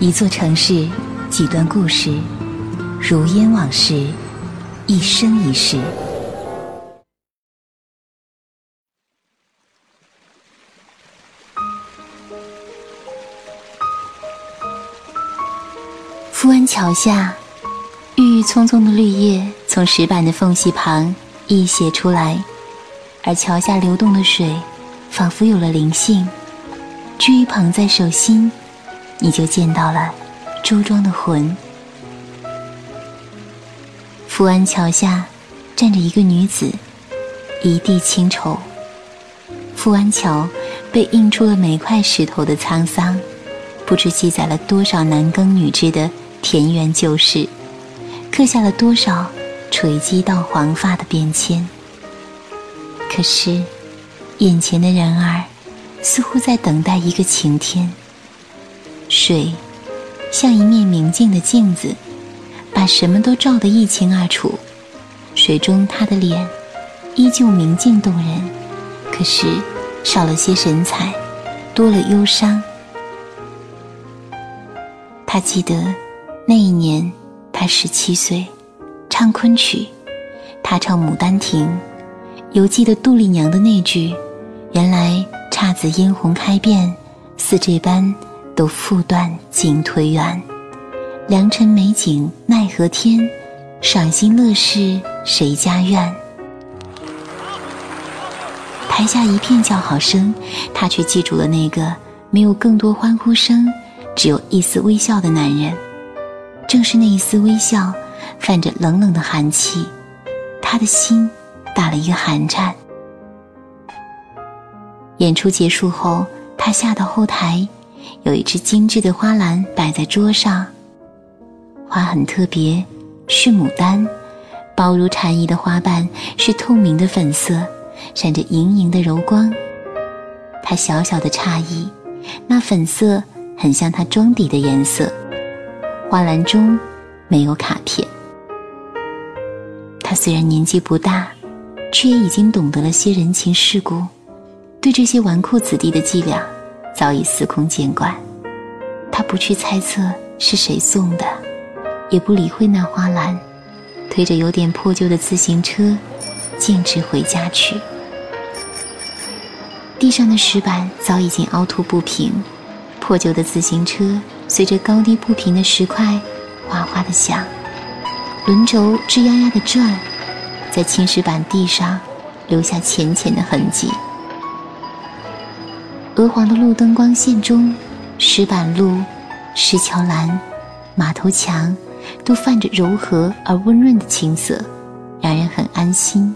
一座城市，几段故事，如烟往事，一生一世。富安桥下，郁郁葱葱的绿叶从石板的缝隙旁溢泻出来，而桥下流动的水，仿佛有了灵性。掬一捧在手心，你就见到了周庄的魂。富安桥下站着一个女子，一地清愁。富安桥被印出了每块石头的沧桑，不知记载了多少男耕女织的田园旧事，刻下了多少垂击到黄发的变迁。可是，眼前的人儿。似乎在等待一个晴天。水像一面明镜的镜子，把什么都照得一清二楚。水中他的脸依旧明净动人，可是少了些神采，多了忧伤。他记得那一年，他十七岁，唱昆曲，他唱《牡丹亭》，犹记得杜丽娘的那句：“原来。”姹紫嫣红开遍，似这般都复断尽颓垣。良辰美景奈何天，赏心乐事谁家院？台下一片叫好声，他却记住了那个没有更多欢呼声，只有一丝微笑的男人。正是那一丝微笑，泛着冷冷的寒气，他的心打了一个寒颤。演出结束后，他下到后台，有一只精致的花篮摆在桌上，花很特别，是牡丹，薄如蝉翼的花瓣是透明的粉色，闪着莹莹的柔光。他小小的诧异，那粉色很像他妆底的颜色。花篮中没有卡片。他虽然年纪不大，却也已经懂得了些人情世故。对这些纨绔子弟的伎俩，早已司空见惯。他不去猜测是谁送的，也不理会那花篮，推着有点破旧的自行车，径直回家去。地上的石板早已经凹凸不平，破旧的自行车随着高低不平的石块，哗哗的响，轮轴吱呀呀的转，在青石板地上留下浅浅的痕迹。鹅黄的路灯光线中，石板路、石桥栏、马头墙，都泛着柔和而温润的青色，让人很安心。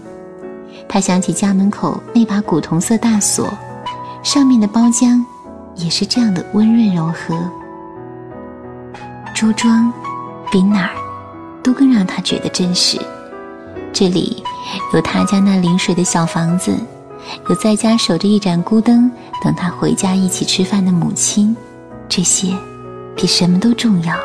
他想起家门口那把古铜色大锁，上面的包浆也是这样的温润柔和。周庄比哪儿都更让他觉得真实。这里有他家那临水的小房子。有在家守着一盏孤灯，等他回家一起吃饭的母亲，这些比什么都重要。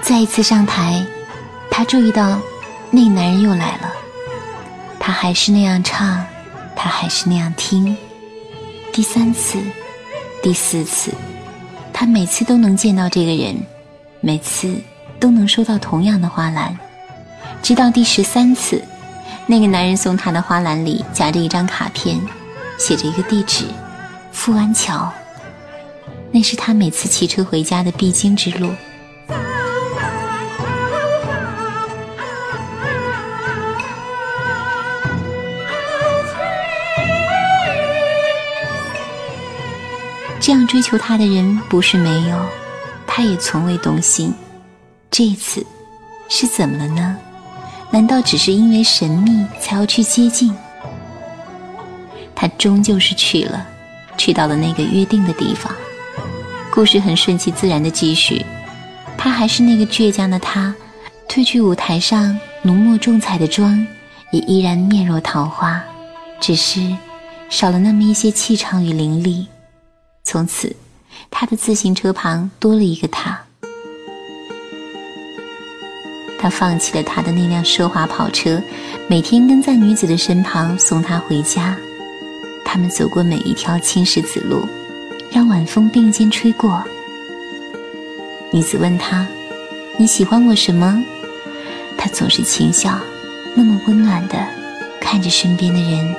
再一次上台，他注意到。那男人又来了，他还是那样唱，他还是那样听。第三次，第四次，他每次都能见到这个人，每次都能收到同样的花篮。直到第十三次，那个男人送他的花篮里夹着一张卡片，写着一个地址：富安桥。那是他每次骑车回家的必经之路。这样追求他的人不是没有，他也从未动心。这次是怎么了呢？难道只是因为神秘才要去接近？他终究是去了，去到了那个约定的地方。故事很顺其自然的继续，他还是那个倔强的他，褪去舞台上浓墨重彩的妆，也依然面若桃花，只是少了那么一些气场与凌厉。从此，他的自行车旁多了一个他。他放弃了他的那辆奢华跑车，每天跟在女子的身旁送她回家。他们走过每一条青石子路，让晚风并肩吹过。女子问他：“你喜欢我什么？”他总是轻笑，那么温暖的看着身边的人，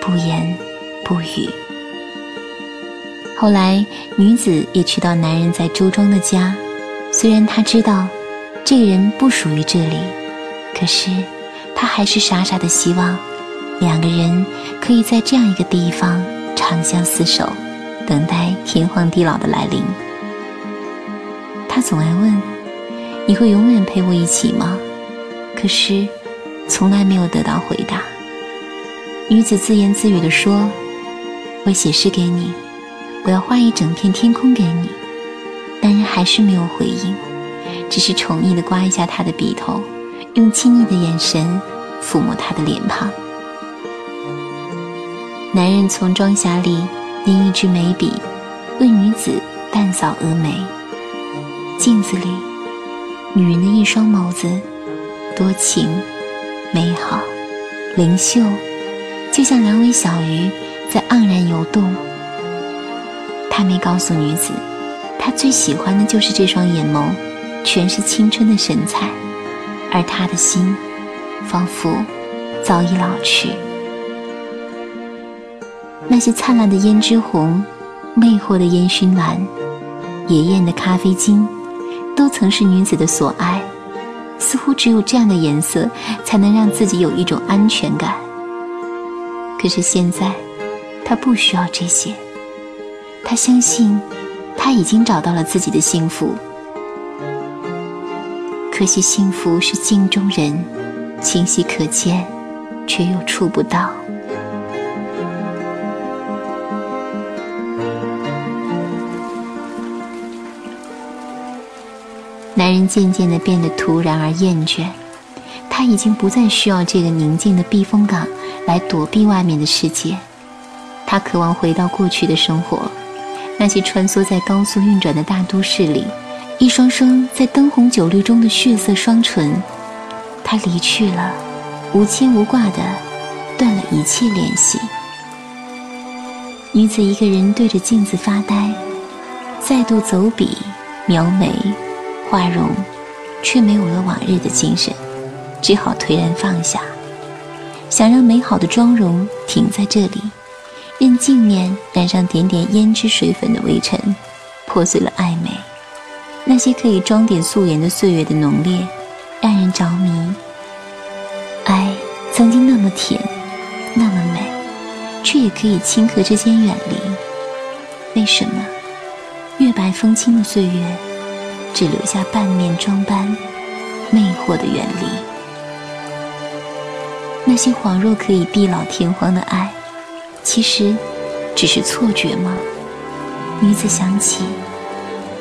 不言不语。后来，女子也去到男人在周庄的家，虽然她知道。这个人不属于这里，可是他还是傻傻的希望两个人可以在这样一个地方长相厮守，等待天荒地老的来临。他总爱问：“你会永远陪我一起吗？”可是从来没有得到回答。女子自言自语地说：“我写诗给你，我要画一整片天空给你。”男人还是没有回应。只是宠溺地刮一下他的鼻头，用亲昵的眼神抚摸他的脸庞。男人从妆匣里拈一支眉笔，为女子淡扫蛾眉。镜子里，女人的一双眸子，多情、美好、灵秀，就像两尾小鱼在盎然游动。他没告诉女子，他最喜欢的就是这双眼眸。全是青春的神采，而他的心，仿佛早已老去。那些灿烂的胭脂红，魅惑的烟熏蓝，野艳的咖啡金，都曾是女子的所爱。似乎只有这样的颜色，才能让自己有一种安全感。可是现在，他不需要这些。他相信，他已经找到了自己的幸福。可惜幸福是镜中人，清晰可见，却又触不到。男人渐渐的变得突然而厌倦，他已经不再需要这个宁静的避风港来躲避外面的世界。他渴望回到过去的生活，那些穿梭在高速运转的大都市里。一双双在灯红酒绿中的血色双唇，他离去了，无牵无挂的断了一切联系。女子一个人对着镜子发呆，再度走笔描眉画容，却没有了往日的精神，只好颓然放下，想让美好的妆容停在这里，任镜面染上点点胭脂水粉的微尘，破碎了暧昧。那些可以装点素颜的岁月的浓烈，让人着迷。爱曾经那么甜，那么美，却也可以顷刻之间远离。为什么月白风清的岁月，只留下半面妆斑，魅惑的远离？那些恍若可以地老天荒的爱，其实只是错觉吗？女子想起。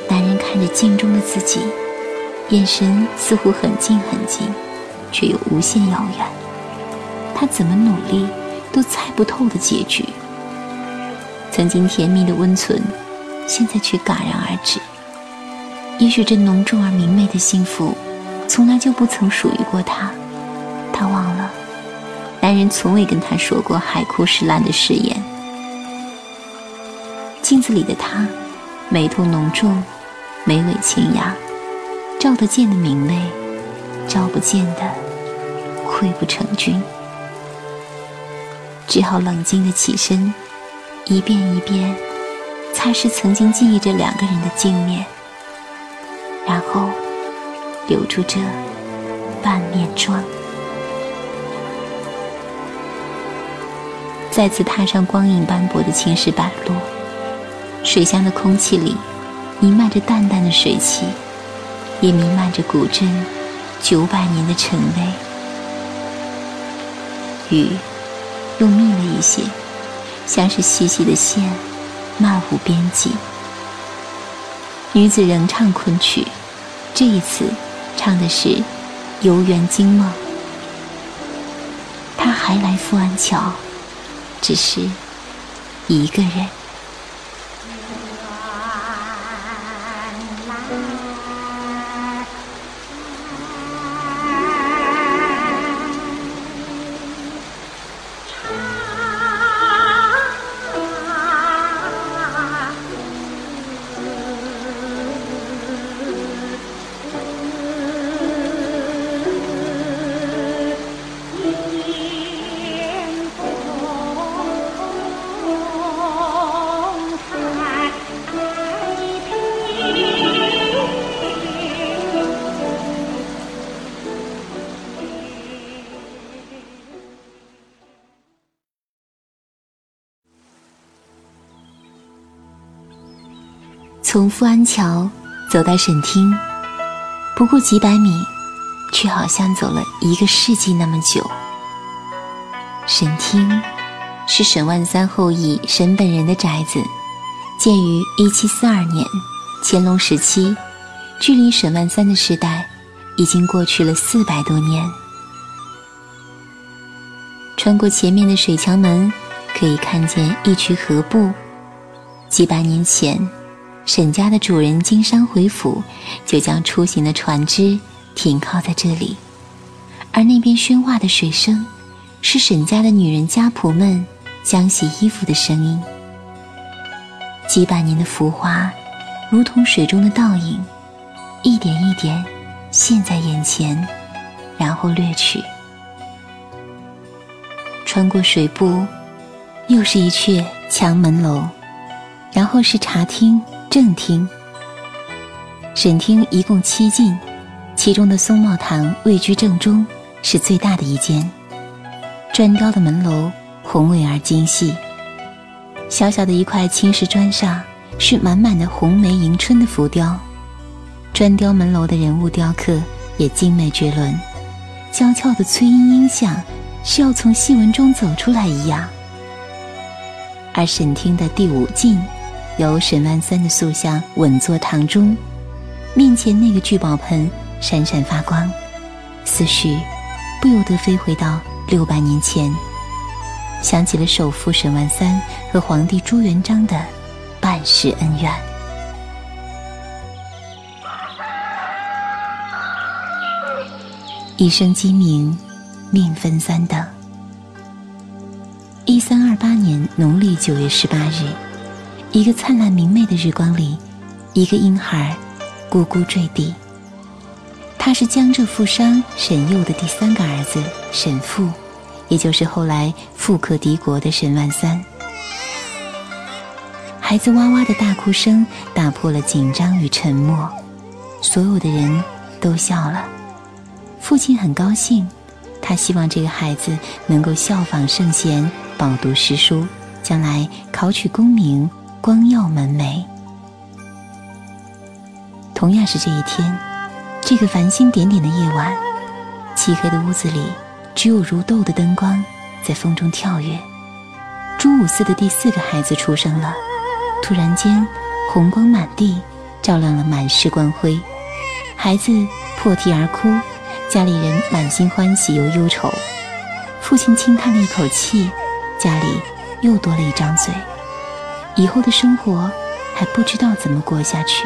男人看着镜中的自己，眼神似乎很近很近，却又无限遥远。他怎么努力都猜不透的结局。曾经甜蜜的温存，现在却戛然而止。也许这浓重而明媚的幸福，从来就不曾属于过他。他忘了，男人从未跟他说过海枯石烂的誓言。镜子里的她，眉头浓重。眉尾清雅，照得见的明媚，照不见的溃不成军。只好冷静的起身，一遍一遍擦拭曾经记忆着两个人的镜面，然后留住这半面妆，再次踏上光影斑驳的青石板路，水乡的空气里。弥漫着淡淡的水汽，也弥漫着古镇九百年的陈味。雨又密了一些，像是细细的线，漫无边际。女子仍唱昆曲，这一次唱的是《游园惊梦》。他还来富安桥，只是一个人。从富安桥走到沈厅，不过几百米，却好像走了一个世纪那么久。沈厅是沈万三后裔沈本人的宅子，建于一七四二年，乾隆时期，距离沈万三的时代已经过去了四百多年。穿过前面的水墙门，可以看见一渠河埠。几百年前。沈家的主人经商回府，就将出行的船只停靠在这里，而那边喧哗的水声，是沈家的女人家仆们将洗衣服的声音。几百年的浮华，如同水中的倒影，一点一点现，在眼前，然后掠去。穿过水步，又是一阙墙门楼，然后是茶厅。正厅、沈厅一共七进，其中的松茂堂位居正中，是最大的一间。砖雕的门楼宏伟而精细，小小的一块青石砖上是满满的红梅迎春的浮雕。砖雕门楼的人物雕刻也精美绝伦，娇俏的崔莺莺像是要从戏文中走出来一样。而沈厅的第五进。由沈万三的塑像稳坐堂中，面前那个聚宝盆闪闪发光，思绪不由得飞回到六百年前，想起了首富沈万三和皇帝朱元璋的半世恩怨。一生鸡鸣，命分三等。一三二八年农历九月十八日。一个灿烂明媚的日光里，一个婴孩咕咕坠地。他是江浙富商沈佑的第三个儿子沈复，也就是后来富可敌国的沈万三。孩子哇哇的大哭声打破了紧张与沉默，所有的人都笑了。父亲很高兴，他希望这个孩子能够效仿圣贤，饱读诗书，将来考取功名。光耀门楣。同样是这一天，这个繁星点点的夜晚，漆黑的屋子里只有如豆的灯光在风中跳跃。朱五四的第四个孩子出生了，突然间，红光满地，照亮了满室光辉。孩子破涕而哭，家里人满心欢喜又忧愁。父亲轻叹了一口气，家里又多了一张嘴。以后的生活还不知道怎么过下去。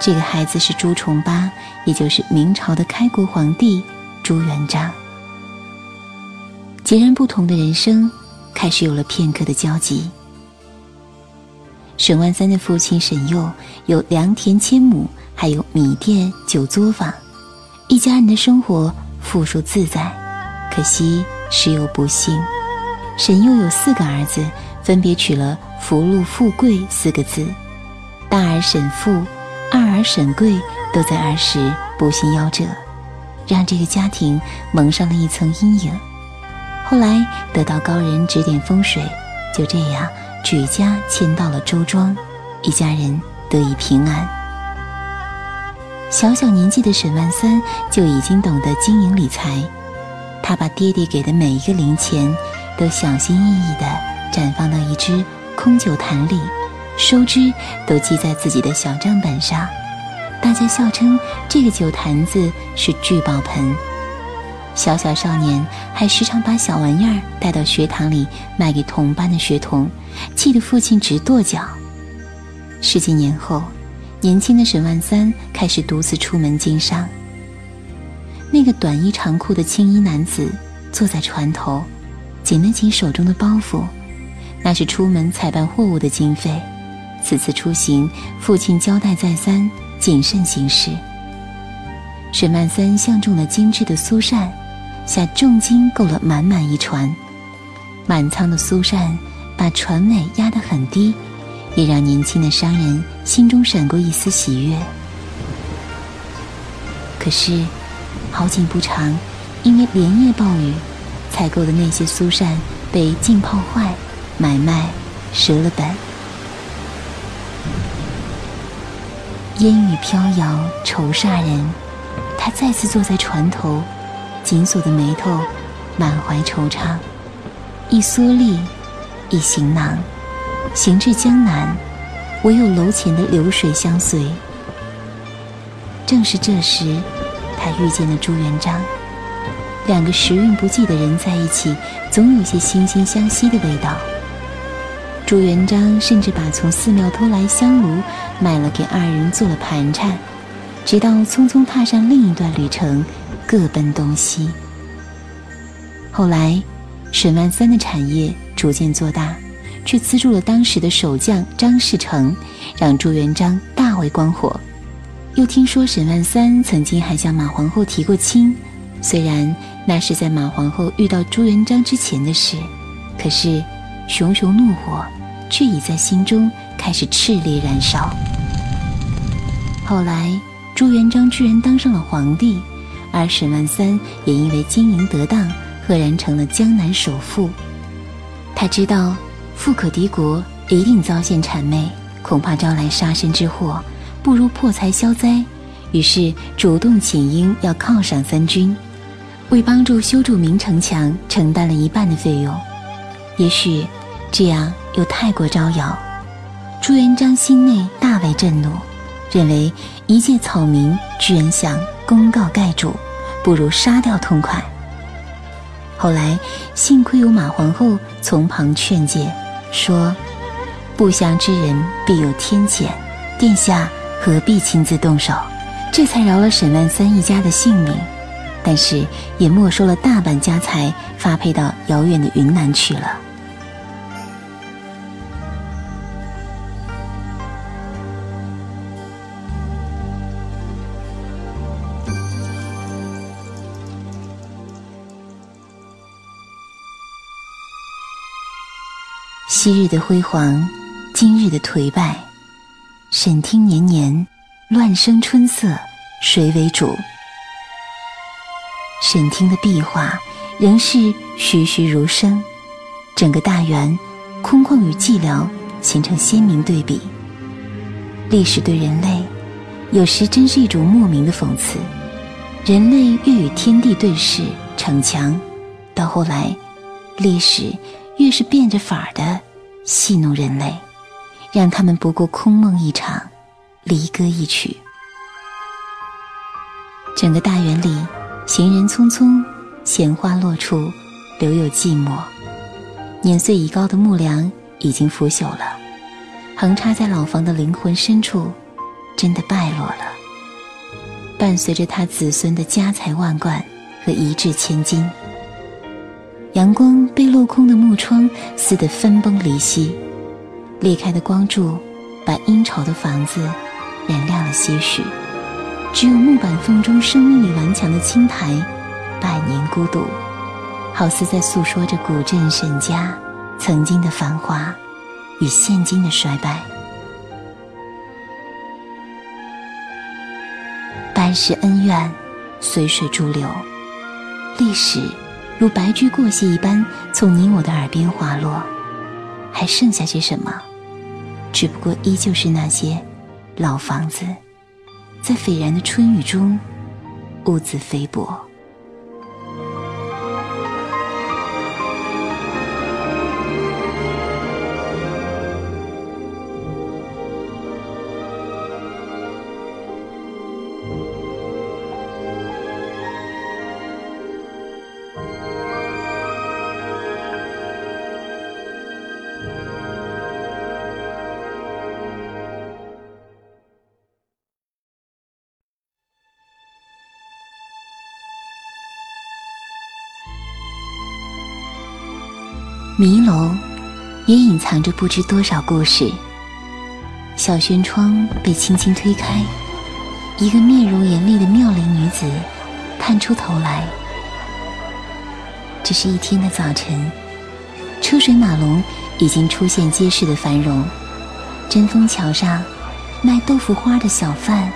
这个孩子是朱重八，也就是明朝的开国皇帝朱元璋。截然不同的人生开始有了片刻的交集。沈万三的父亲沈佑有良田千亩，还有米店九作坊，一家人的生活富庶自在。可惜时有不幸，沈佑有四个儿子。分别娶了“福禄富贵”四个字，大儿沈富，二儿沈贵都在儿时不幸夭折，让这个家庭蒙上了一层阴影。后来得到高人指点风水，就这样举家迁到了周庄，一家人得以平安。小小年纪的沈万三就已经懂得经营理财，他把爹爹给的每一个零钱都小心翼翼地。绽放到一只空酒坛里，收支都记在自己的小账本上。大家笑称这个酒坛子是聚宝盆。小小少年还时常把小玩意儿带到学堂里卖给同班的学童，气得父亲直跺脚。十几年后，年轻的沈万三开始独自出门经商。那个短衣长裤的青衣男子坐在船头，紧了紧手中的包袱，那是出门采办货物的经费。此次出行，父亲交代再三，谨慎行事。沈万三相中了精致的苏扇，下重金购了满满一船。满仓的苏扇把船尾压得很低，也让年轻的商人心中闪过一丝喜悦。可是，好景不长，因为连夜暴雨，采购的那些苏扇被浸泡坏，买卖折了本。烟雨飘摇，愁煞人。他再次坐在船头，紧锁的眉头，满怀惆怅。一蓑笠，一行囊，行至江南，唯有楼前的流水相随。正是这时，他遇见了朱元璋。两个时运不济的人在一起，总有些惺惺相惜的味道。朱元璋甚至把从寺庙偷来香炉卖了给二人做了盘缠，直到匆匆踏上另一段旅程，各奔东西。后来，沈万三的产业逐渐做大，却资助了当时的守将张士诚，让朱元璋大为光火。又听说沈万三曾经还向马皇后提过亲，虽然那是在马皇后遇到朱元璋之前的事，可是熊熊怒火。却已在心中开始炽烈燃烧。后来，朱元璋居然当上了皇帝，而沈万三也因为经营得当，赫然成了江南首富。他知道富可敌国一定遭陷谄媚，恐怕招来杀身之祸，不如破财消灾。于是主动请缨要犒赏三军，为帮助修筑明城墙承担了一半的费用。也许。这样又太过招摇，朱元璋心内大为震怒，认为一介草民居然想公告盖主，不如杀掉痛快。后来幸亏有马皇后从旁劝诫，说：“不祥之人必有天谴，殿下何必亲自动手？”这才饶了沈万三一家的性命，但是也没收了大半家财，发配到遥远的云南去了。昔日的辉煌，今日的颓败。沈听年年，乱生春色，谁为主？沈听的壁画仍是栩栩如生，整个大园空旷与寂寥形成鲜明对比。历史对人类，有时真是一种莫名的讽刺。人类越与天地对视逞强，到后来，历史越是变着法儿的。戏弄人类，让他们不过空梦一场，离歌一曲。整个大园里，行人匆匆，闲花落处，留有寂寞。年岁已高的木梁已经腐朽了，横插在老房的灵魂深处，真的败落了。伴随着他子孙的家财万贯和一掷千金。阳光被镂空的木窗撕得分崩离析，裂开的光柱把阴潮的房子染亮了些许。只有木板缝中生命力顽强的青苔，百年孤独，好似在诉说着古镇沈家曾经的繁华与现今的衰败。半世恩怨，随水逐流，历史。如白驹过隙一般从你我的耳边滑落，还剩下些什么？只不过依旧是那些老房子，在斐然的春雨中兀自菲薄。迷楼也隐藏着不知多少故事。小轩窗被轻轻推开，一个面容严厉的妙龄女子探出头来。这是一天的早晨，车水马龙已经出现街市的繁荣。针锋桥上卖豆腐花的小贩，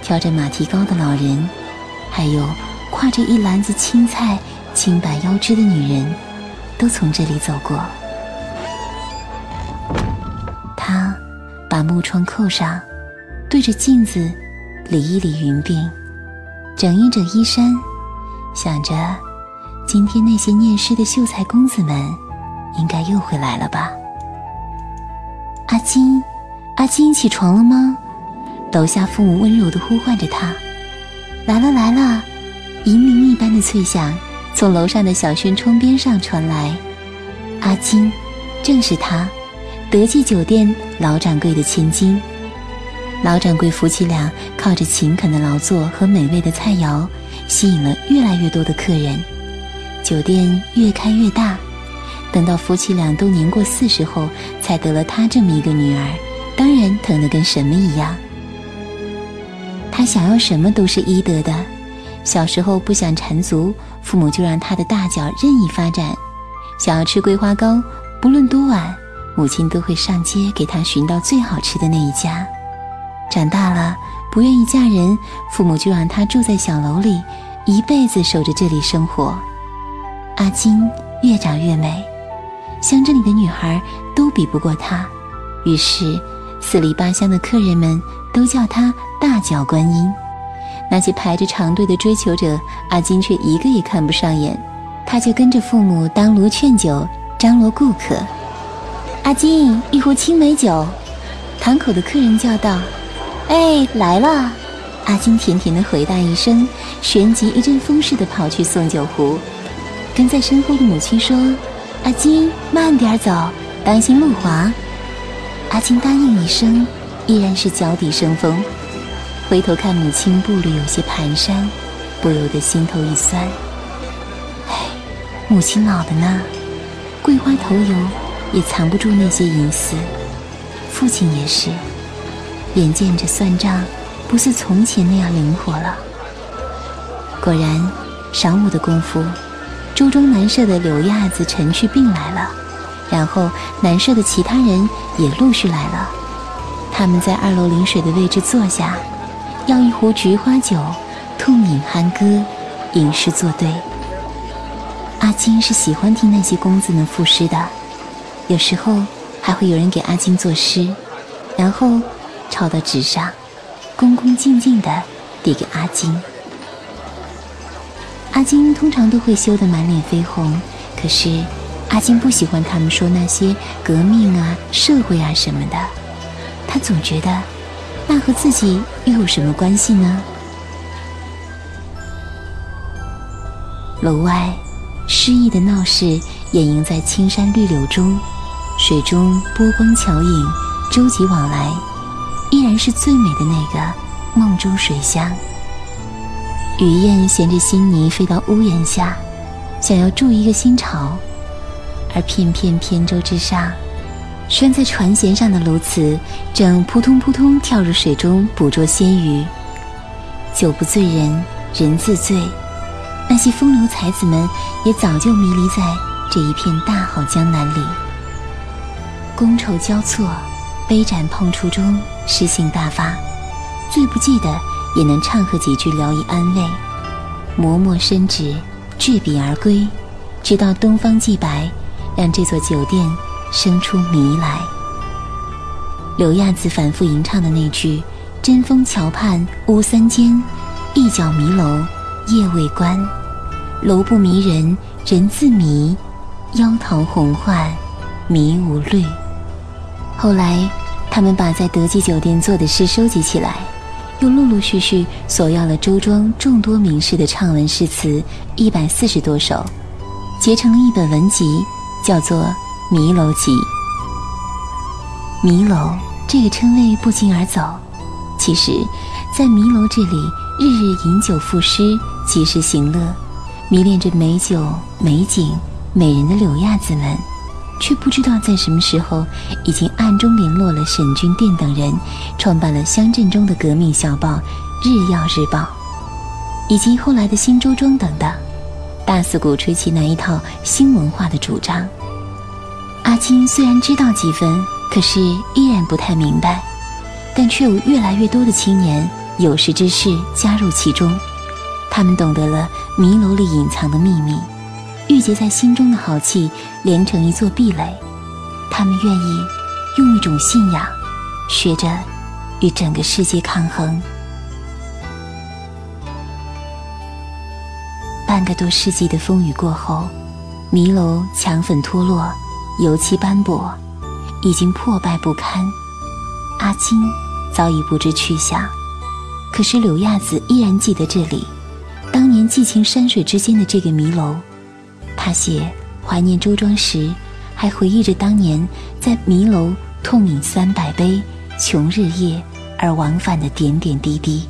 挑着马蹄糕的老人，还有挎着一篮子青菜、青白腰肢的女人，都从这里走过。他。把木窗扣上，对着镜子理一理云鬓，整一整衣衫，想着今天那些念诗的秀才公子们应该又会来了吧。阿金，阿金，起床了吗？楼下父母温柔地呼唤着他。来了来了，银铃一般的脆响从楼上的小轩窗边上传来。阿金，正是他。德记酒店老掌柜的千金，老掌柜夫妻俩靠着勤恳的劳作和美味的菜肴，吸引了越来越多的客人，酒店越开越大。等到夫妻俩都年过四十后，才得了他这么一个女儿，当然疼得跟什么一样。他想要什么都是医德的，小时候不想缠足，父母就让他的大脚任意发展；想要吃桂花糕，不论多晚。母亲都会上街给他寻到最好吃的那一家。长大了不愿意嫁人，父母就让他住在小楼里，一辈子守着这里生活。阿金越长越美，乡镇里的女孩都比不过她，于是四里八乡的客人们都叫她大脚观音。那些排着长队的追求者，阿金却一个也看不上眼，他就跟着父母当炉劝酒，张罗顾客。阿金，一壶青梅酒。堂口的客人叫道：“哎，来了！”阿金甜甜的回答一声，旋即一阵风似的跑去送酒壶。跟在身后的母亲说：“阿金，慢点走，当心路滑。”阿金答应一声，依然是脚底生风。回头看母亲步履有些蹒跚，不由得心头一酸。哎，母亲老的呢，桂花头油。也藏不住那些隐私，父亲也是，眼见着算账不似从前那样灵活了。果然，晌午的功夫，周庄南社的柳亚子陈去病来了，然后南社的其他人也陆续来了。他们在二楼临水的位置坐下，要一壶菊花酒，痛饮酣歌，吟诗作对。阿金是喜欢听那些公子们赋诗的。有时候还会有人给阿金作诗，然后抄到纸上，恭恭敬敬地递给阿金。阿金通常都会羞得满脸绯红，可是阿金不喜欢他们说那些革命啊、社会啊什么的，他总觉得那和自己又有什么关系呢？楼外诗意的闹市掩映在青山绿柳中。水中波光巧影，舟楫往来，依然是最美的那个梦中水乡。雨燕衔着新泥飞到屋檐下，想要筑一个新巢，而片片扁舟之上，拴在船舷上的鸬鹚正扑通扑通跳入水中捕捉鲜鱼。酒不醉人人自醉，那些风流才子们也早就迷离在这一片大好江南里。觥筹交错，杯盏碰触中，诗兴大发。最不济的也能唱和几句聊以安慰。磨墨伸纸，执笔而归，直到东方既白，让这座酒店生出谜来。柳亚子反复吟唱的那句“针锋桥畔屋三间，一角迷楼夜未关。楼不迷人人自迷，妖桃红幻迷无虑。”后来，他们把在德记酒店做的诗收集起来，又陆陆续续索要了周庄众多名士的唱文诗词一百四十多首，结成了一本文集，叫做《迷楼集》。迷楼这个称谓不胫而走，其实，在迷楼这里，日日饮酒赋诗，及时行乐，迷恋着美酒、美景、美人的柳亚子们。却不知道在什么时候，已经暗中联络了沈君殿等人，创办了乡镇中的革命小报《日耀日报》，以及后来的新周庄等等，大肆鼓吹起那一套新文化的主张。阿金虽然知道几分，可是依然不太明白，但却有越来越多的青年有识之士加入其中，他们懂得了迷楼里隐藏的秘密。郁结在心中的豪气连成一座壁垒，他们愿意用一种信仰，学着与整个世界抗衡。半个多世纪的风雨过后，迷楼墙粉脱落，油漆斑驳，已经破败不堪。阿金早已不知去向，可是柳亚子依然记得这里，当年寄情山水之间的这个迷楼。他写怀念周庄时，还回忆着当年在迷楼痛饮三百杯，穷日夜而往返的点点滴滴。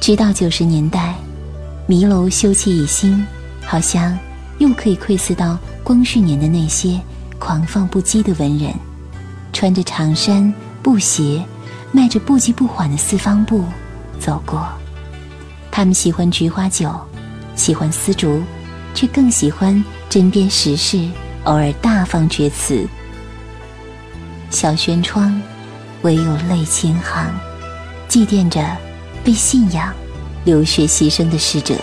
直到九十年代，迷楼修葺一新，好像又可以窥伺到光绪年的那些狂放不羁的文人，穿着长衫布鞋，迈着不急不缓的四方步走过。他们喜欢菊花酒，喜欢丝竹。却更喜欢针砭时事，偶尔大放厥词。小轩窗，唯有泪千行，祭奠着被信仰流血牺牲的逝者。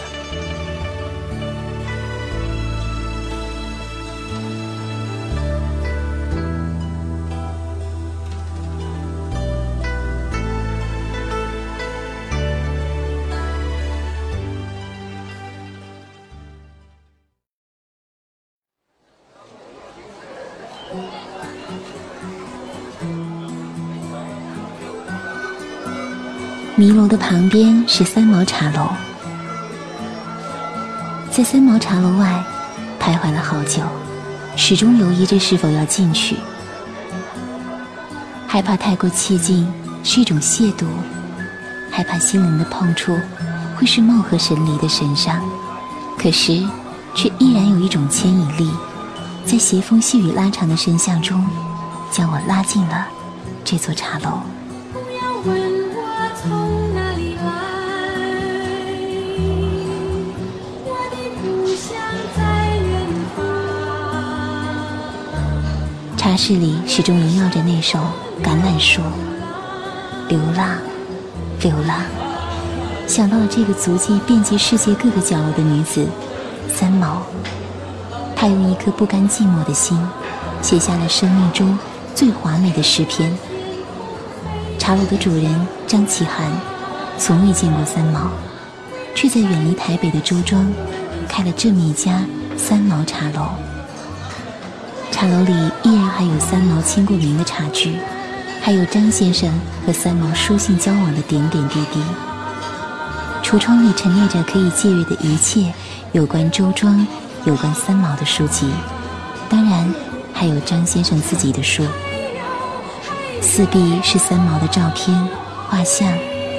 的旁边是三毛茶楼，在三毛茶楼外徘徊了好久，始终犹豫着是否要进去，害怕太过气近是一种亵渎，害怕心灵的碰触会是貌合神离的神伤，可是却依然有一种牵引力，在斜风细雨拉长的声巷中，将我拉进了这座茶楼。不要问我从茶室里始终萦绕着那首《橄榄树》，流浪，流浪。想到了这个足迹遍及世界各个角落的女子，三毛。她用一颗不甘寂寞的心，写下了生命中最华美的诗篇。茶楼的主人张启涵，从未见过三毛，却在远离台北的周庄，开了这么一家三毛茶楼。茶楼里依然还有三毛签过名的茶具，还有张先生和三毛书信交往的点点滴滴。橱窗里陈列着可以借阅的一切有关周庄、有关三毛的书籍，当然还有张先生自己的书。四壁是三毛的照片、画像、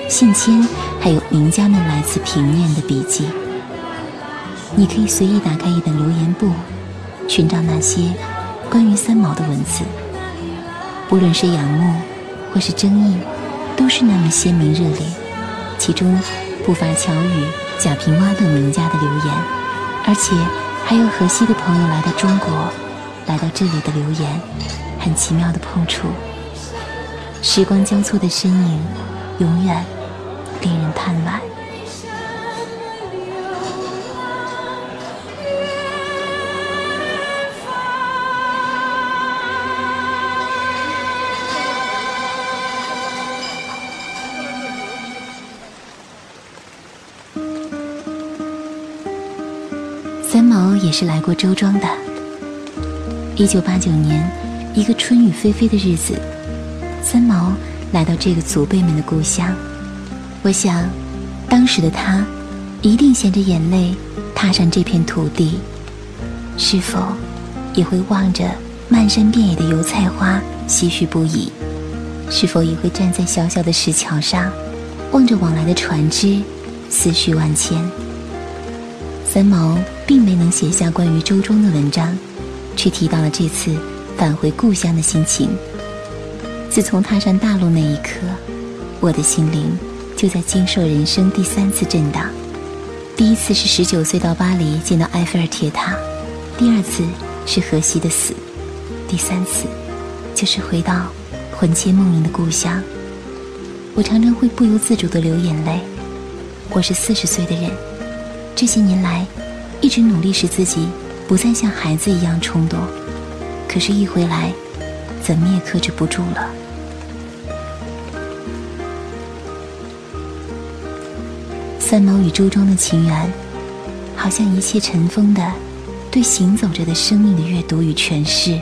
信签，还有名家们来自平面的笔记。你可以随意打开一本留言簿，寻找那些。关于三毛的文字，不论是仰慕或是争议，都是那么鲜明热烈。其中不乏乔羽、贾平凹等名家的留言，而且还有河西的朋友来到中国，来到这里的留言，很奇妙的碰触。时光交错的身影，永远令人叹惋。也是来过周庄的。一九八九年，一个春雨霏霏的日子，三毛来到这个祖辈们的故乡。我想，当时的他一定衔着眼泪踏上这片土地，是否也会望着漫山遍野的油菜花唏嘘不已？是否也会站在小小的石桥上，望着往来的船只，思绪万千？三毛并没能写下关于周庄的文章，却提到了这次返回故乡的心情。自从踏上大陆那一刻，我的心灵就在经受人生第三次震荡。第一次是十九岁到巴黎见到埃菲尔铁塔，第二次是荷西的死，第三次就是回到魂牵梦萦的故乡。我常常会不由自主地流眼泪。我是四十岁的人，这些年来一直努力使自己不再像孩子一样冲动，可是，一回来，怎么也克制不住了。三毛与周庄的情缘，好像一切尘封的，对行走着的生命的阅读与诠释，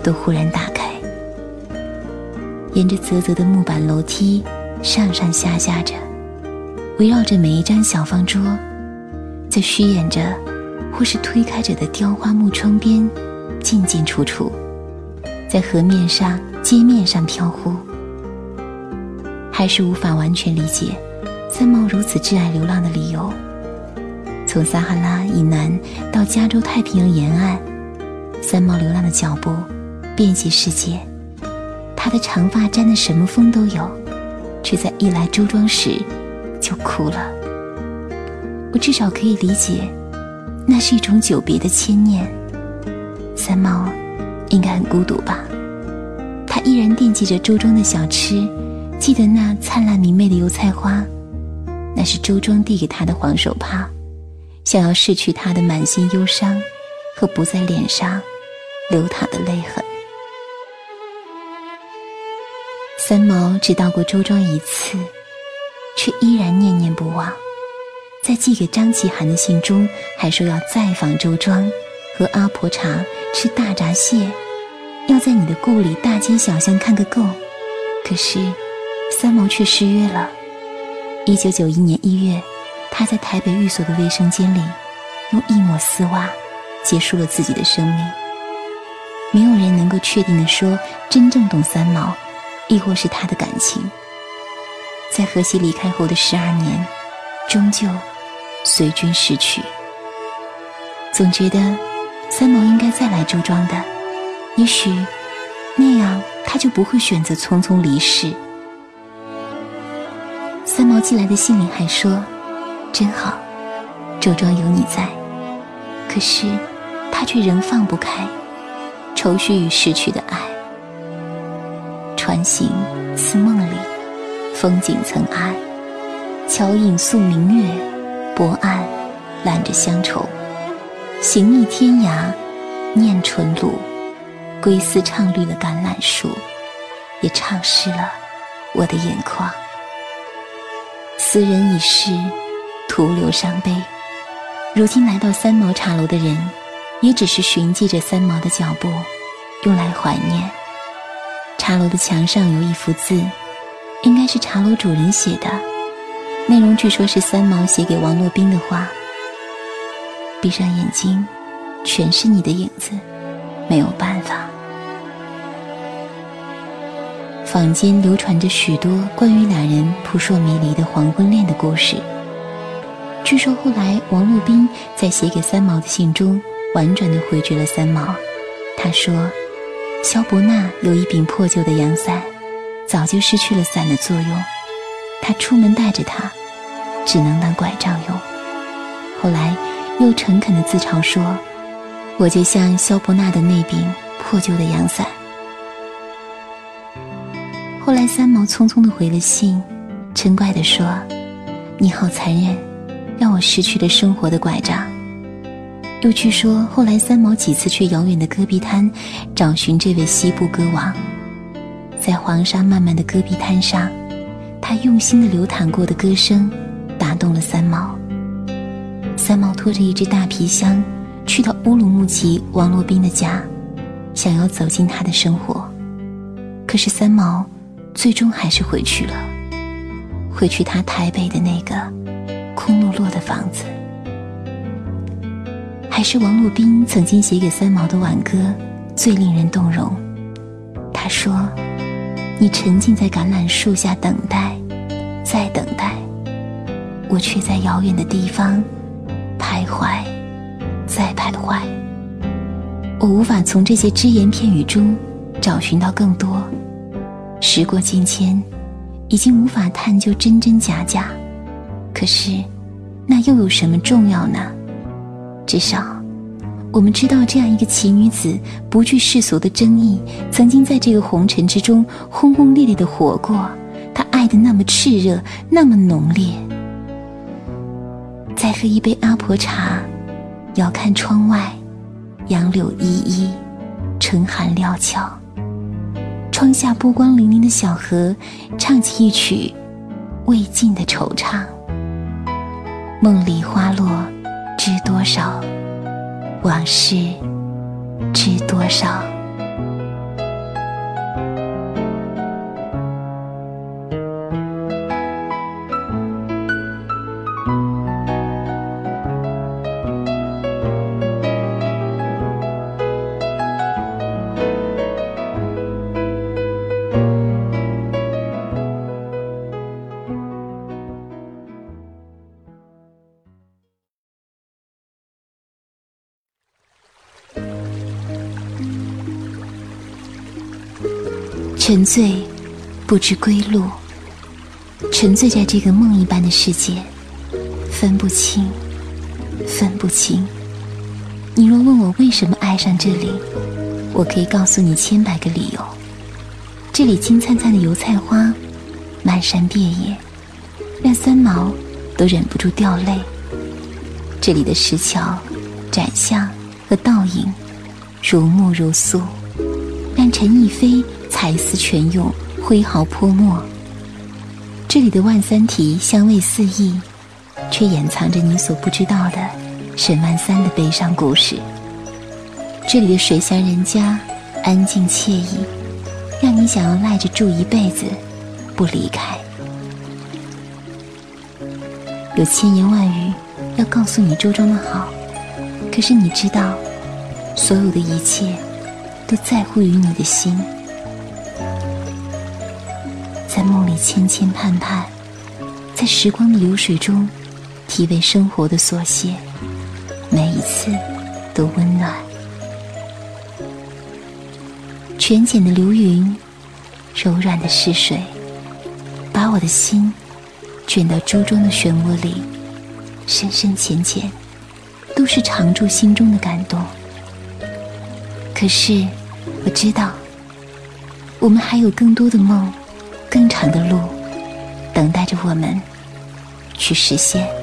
都忽然打开。沿着啧啧的木板楼梯，上上下下着，围绕着每一张小方桌，在虚掩着或是推开着的雕花木窗边，进进出出，在河面上、街面上飘忽，还是无法完全理解。三毛如此挚爱流浪的理由，从撒哈拉以南到加州太平洋沿岸，三毛流浪的脚步遍及世界。他的长发沾的什么风都有，却在一来周庄时就哭了。我至少可以理解，那是一种久别的牵念。三毛应该很孤独吧？他依然惦记着周庄的小吃，记得那灿烂明媚的油菜花。那是周庄递给他的黄手帕，想要拭去他的满心忧伤和不在脸上流淌的泪痕。三毛只到过周庄一次，却依然念念不忘。在寄给张启涵的信中，还说要再访周庄，喝阿婆茶，吃大闸蟹，要在你的故里大街小巷看个够。可是，三毛却失约了。一九九一年一月，他在台北寓所的卫生间里，用一抹丝袜结束了自己的生命。没有人能够确定的说，真正懂三毛，亦或是他的感情，在荷西离开后的十二年，终究随君逝去。总觉得三毛应该再来周庄的，也许那样他就不会选择匆匆离世。三毛寄来的信里还说：“真好，周庄有你在。”可是，他却仍放不开愁绪与逝去的爱。船行似梦里，风景曾谙。桥影宿明月，薄岸揽着乡愁。行逆天涯，念纯露，归思唱绿了橄榄树，也唱湿了我的眼眶。斯人已逝，徒留伤悲。如今来到三毛茶楼的人，也只是寻迹着三毛的脚步，用来怀念。茶楼的墙上有一幅字，应该是茶楼主人写的，内容据说是三毛写给王洛宾的话。闭上眼睛，全是你的影子，没有办法。坊间流传着许多关于两人扑朔迷离的黄昏恋的故事。据说后来王洛宾在写给三毛的信中，婉转地回绝了三毛。他说：“萧伯纳有一柄破旧的阳伞，早就失去了伞的作用。他出门带着它，只能当拐杖用。”后来又诚恳地自嘲说：“我就像萧伯纳的那柄破旧的阳伞。”后来，三毛匆匆的回了信，嗔怪的说：“你好残忍，让我失去了生活的拐杖。”又据说，后来三毛几次去遥远的戈壁滩找寻这位西部歌王，在黄沙漫漫的戈壁滩上，他用心的流淌过的歌声打动了三毛。三毛拖着一只大皮箱，去到乌鲁木齐王洛宾的家，想要走进他的生活，可是三毛。最终还是回去了，回去他台北的那个空落落的房子。还是王洛宾曾经写给三毛的挽歌最令人动容。他说：“你沉浸在橄榄树下等待，再等待，我却在遥远的地方徘徊，再徘徊。我无法从这些只言片语中找寻到更多。时过境迁，已经无法探究真真假假。可是，那又有什么重要呢？至少，我们知道这样一个奇女子，不惧世俗的争议，曾经在这个红尘之中轰轰烈烈的活过。她爱的那么炽热，那么浓烈。再喝一杯阿婆茶，遥看窗外，杨柳依依，春寒料峭。窗下波光粼粼的小河，唱起一曲未尽的惆怅。梦里花落知多少，往事知多少。沉醉，不知归路。沉醉在这个梦一般的世界，分不清，分不清。你若问我为什么爱上这里，我可以告诉你千百个理由。这里金灿灿的油菜花，漫山遍野，让三毛都忍不住掉泪。这里的石桥、窄巷和倒影，如沐如素，让陈逸飞。才思泉涌，挥毫泼墨。这里的万三蹄香味四溢，却掩藏着你所不知道的沈万三的悲伤故事。这里的水乡人家安静惬意，让你想要赖着住一辈子，不离开。有千言万语要告诉你周庄的好，可是你知道，所有的一切都在乎于你的心。在梦里牵牵盼盼，在时光的流水中体味生活的琐屑，每一次都温暖。泉浅的流云，柔软的逝水，把我的心卷到珠中的漩涡里，深深浅浅，都是常驻心中的感动。可是我知道，我们还有更多的梦。更长的路，等待着我们去实现。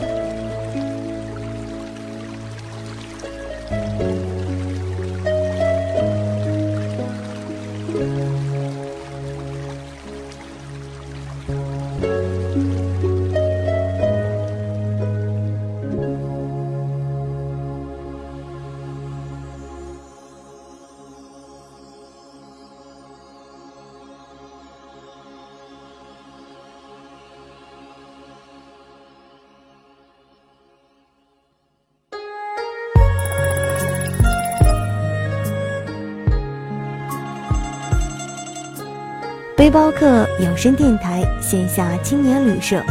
背包客有声电台线下青年旅社，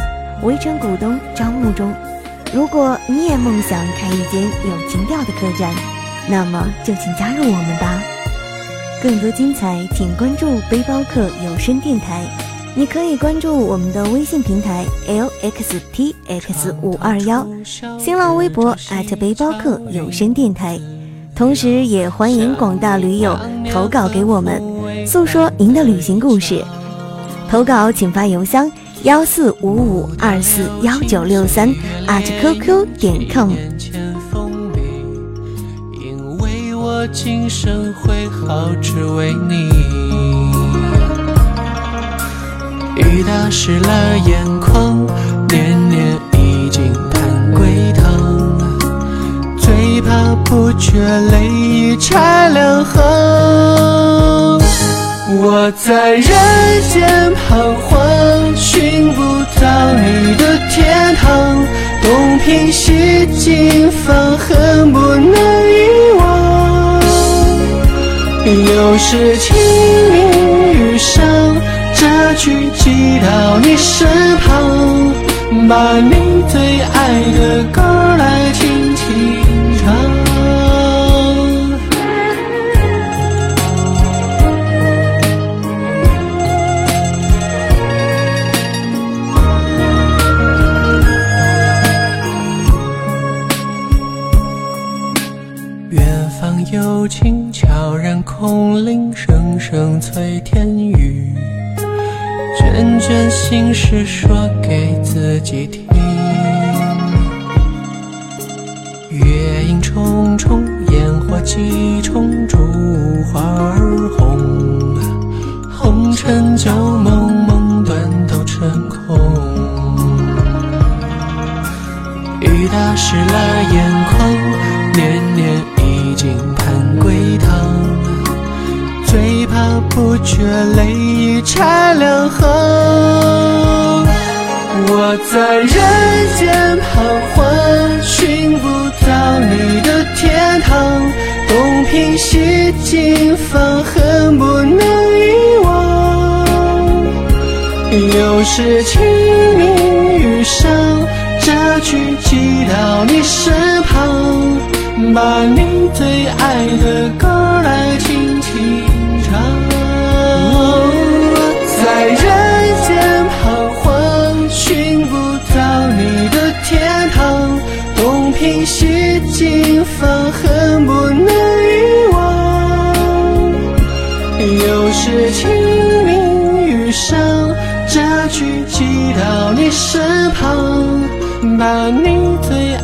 围城股东招募中。如果你也梦想开一间有情调的客栈，那么就请加入我们吧。更多精彩，请关注背包客有声电台。你可以关注我们的微信平台 lxtx 五二幺，新浪微博背包客有声电台。同时，也欢迎广大驴友投稿给我们。诉说您的旅行故事，投稿请发邮箱幺四五五二四幺九六三 at qq 点 com。因为我今生会好，只为你。雨打湿了眼眶，年年已经叹归堂，最怕不觉泪已拆两行。我在人间彷徨，寻不到你的天堂，东拼西凑，放恨不能遗忘。又是清明雨上，这句寄到你身旁，把你最爱的歌来听听幽静，悄然空灵，声声催天雨。卷卷心事说给自己听。月影重重，烟火几重，烛花儿红。红尘旧梦，梦断都成空。雨打湿了眼眶，念念已经。盼归堂，最怕不觉泪已拆两行。我在人间彷徨，寻不到你的天堂，东瓶西镜，放恨不能遗忘。又是清明雨上，这句寄到你身旁，把你最爱的歌来轻轻唱。在人间彷徨，寻不到你的天堂，东拼西凑，放恨不能遗忘。又是清明雨上，这句寄到你身旁，把你最爱